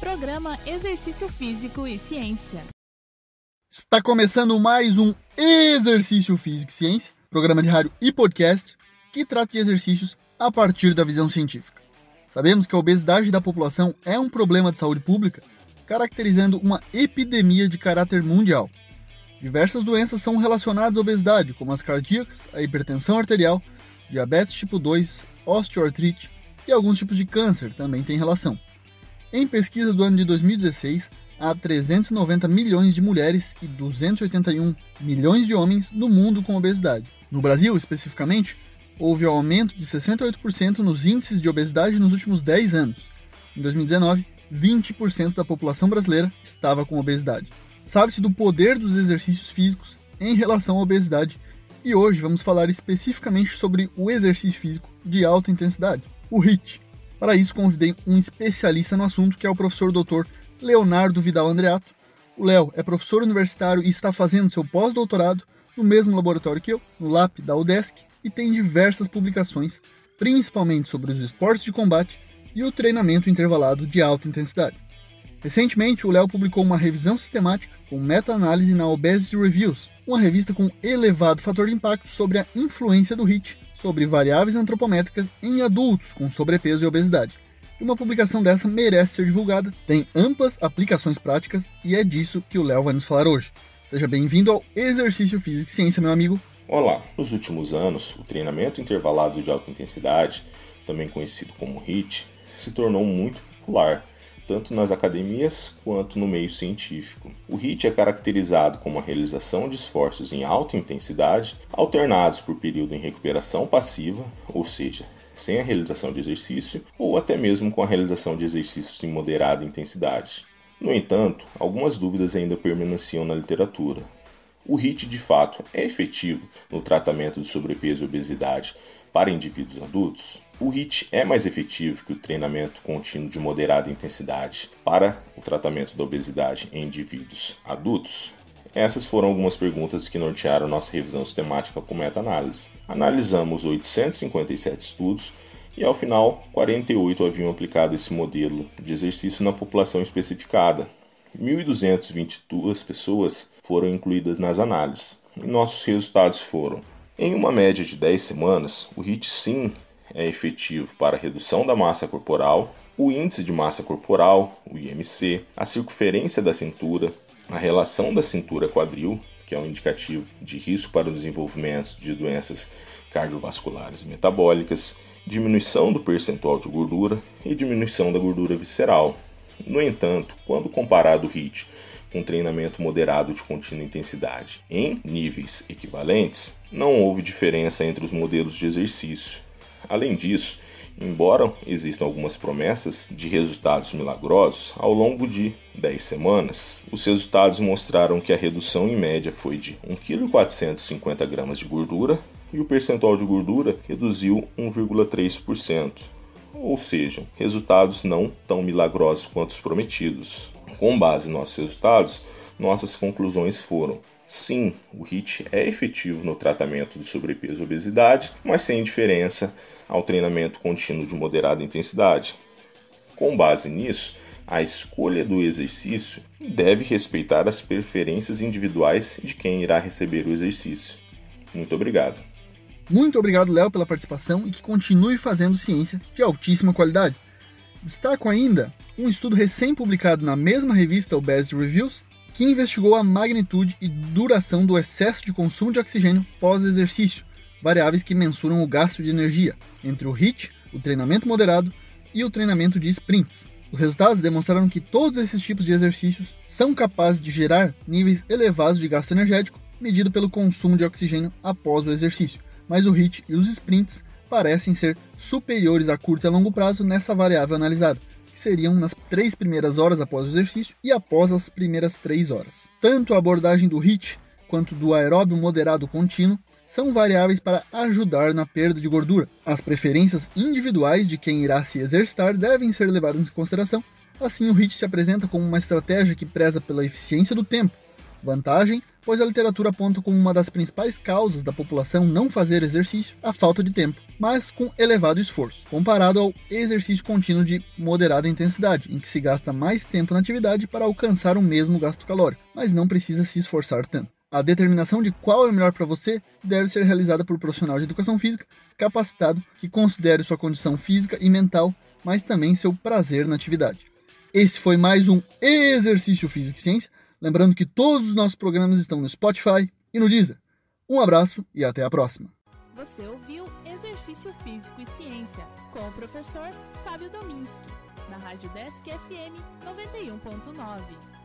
Programa Exercício Físico e Ciência. Está começando mais um Exercício Físico e Ciência, programa de rádio e podcast que trata de exercícios a partir da visão científica. Sabemos que a obesidade da população é um problema de saúde pública, caracterizando uma epidemia de caráter mundial. Diversas doenças são relacionadas à obesidade, como as cardíacas, a hipertensão arterial, diabetes tipo 2, osteoartrite e alguns tipos de câncer também têm relação. Em pesquisa do ano de 2016, há 390 milhões de mulheres e 281 milhões de homens no mundo com obesidade. No Brasil, especificamente, houve aumento de 68% nos índices de obesidade nos últimos 10 anos. Em 2019, 20% da população brasileira estava com obesidade. Sabe-se do poder dos exercícios físicos em relação à obesidade e hoje vamos falar especificamente sobre o exercício físico de alta intensidade, o HIIT. Para isso, convidei um especialista no assunto, que é o professor Dr. Leonardo Vidal Andreato. O Léo é professor universitário e está fazendo seu pós-doutorado no mesmo laboratório que eu, no LAP da UDESC, e tem diversas publicações, principalmente sobre os esportes de combate e o treinamento intervalado de alta intensidade. Recentemente, o Léo publicou uma revisão sistemática com meta-análise na Obesity Reviews, uma revista com elevado fator de impacto sobre a influência do HIIT sobre variáveis antropométricas em adultos com sobrepeso e obesidade. Uma publicação dessa merece ser divulgada, tem amplas aplicações práticas e é disso que o Léo vai nos falar hoje. Seja bem-vindo ao Exercício Físico e Ciência, meu amigo. Olá! Nos últimos anos, o treinamento intervalado de alta intensidade, também conhecido como HIIT, se tornou muito popular, tanto nas academias quanto no meio científico. O HIIT é caracterizado como a realização de esforços em alta intensidade, alternados por período em recuperação passiva, ou seja, sem a realização de exercício, ou até mesmo com a realização de exercícios em moderada intensidade. No entanto, algumas dúvidas ainda permaneciam na literatura. O HIIT de fato é efetivo no tratamento de sobrepeso e obesidade para indivíduos adultos? O HIIT é mais efetivo que o treinamento contínuo de moderada intensidade para o tratamento da obesidade em indivíduos adultos? Essas foram algumas perguntas que nortearam nossa revisão sistemática com meta-análise. Analisamos 857 estudos e, ao final, 48 haviam aplicado esse modelo de exercício na população especificada. 1.222 pessoas foram incluídas nas análises. E nossos resultados foram: em uma média de 10 semanas, o HIIT sim é efetivo para a redução da massa corporal, o índice de massa corporal, o IMC, a circunferência da cintura, a relação da cintura-quadril, que é um indicativo de risco para o desenvolvimento de doenças cardiovasculares e metabólicas, diminuição do percentual de gordura e diminuição da gordura visceral. No entanto, quando comparado o HIIT com treinamento moderado de contínua intensidade em níveis equivalentes, não houve diferença entre os modelos de exercício. Além disso, embora existam algumas promessas de resultados milagrosos, ao longo de 10 semanas, os resultados mostraram que a redução em média foi de 1,450 kg de gordura e o percentual de gordura reduziu 1,3%. Ou seja, resultados não tão milagrosos quanto os prometidos. Com base nos nossos resultados, nossas conclusões foram: sim, o HIIT é efetivo no tratamento de sobrepeso e obesidade, mas sem diferença ao treinamento contínuo de moderada intensidade. Com base nisso, a escolha do exercício deve respeitar as preferências individuais de quem irá receber o exercício. Muito obrigado. Muito obrigado, Léo, pela participação e que continue fazendo ciência de altíssima qualidade. Destaco ainda um estudo recém-publicado na mesma revista Obesity Reviews que investigou a magnitude e duração do excesso de consumo de oxigênio pós-exercício variáveis que mensuram o gasto de energia entre o HIIT, o treinamento moderado e o treinamento de sprints. Os resultados demonstraram que todos esses tipos de exercícios são capazes de gerar níveis elevados de gasto energético medido pelo consumo de oxigênio após o exercício, mas o HIIT e os sprints parecem ser superiores a curto e a longo prazo nessa variável analisada, que seriam nas três primeiras horas após o exercício e após as primeiras três horas. Tanto a abordagem do HIIT quanto do aeróbio moderado contínuo são variáveis para ajudar na perda de gordura. As preferências individuais de quem irá se exercitar devem ser levadas em consideração. Assim, o HIIT se apresenta como uma estratégia que preza pela eficiência do tempo, vantagem pois a literatura aponta como uma das principais causas da população não fazer exercício a falta de tempo, mas com elevado esforço, comparado ao exercício contínuo de moderada intensidade, em que se gasta mais tempo na atividade para alcançar o mesmo gasto calórico, mas não precisa se esforçar tanto. A determinação de qual é o melhor para você deve ser realizada por um profissional de educação física capacitado que considere sua condição física e mental, mas também seu prazer na atividade. Esse foi mais um Exercício Físico e Ciência. Lembrando que todos os nossos programas estão no Spotify e no Deezer. Um abraço e até a próxima. Você ouviu Exercício Físico e Ciência com o professor Fábio Dominski, na Rádio Desk FM 91.9.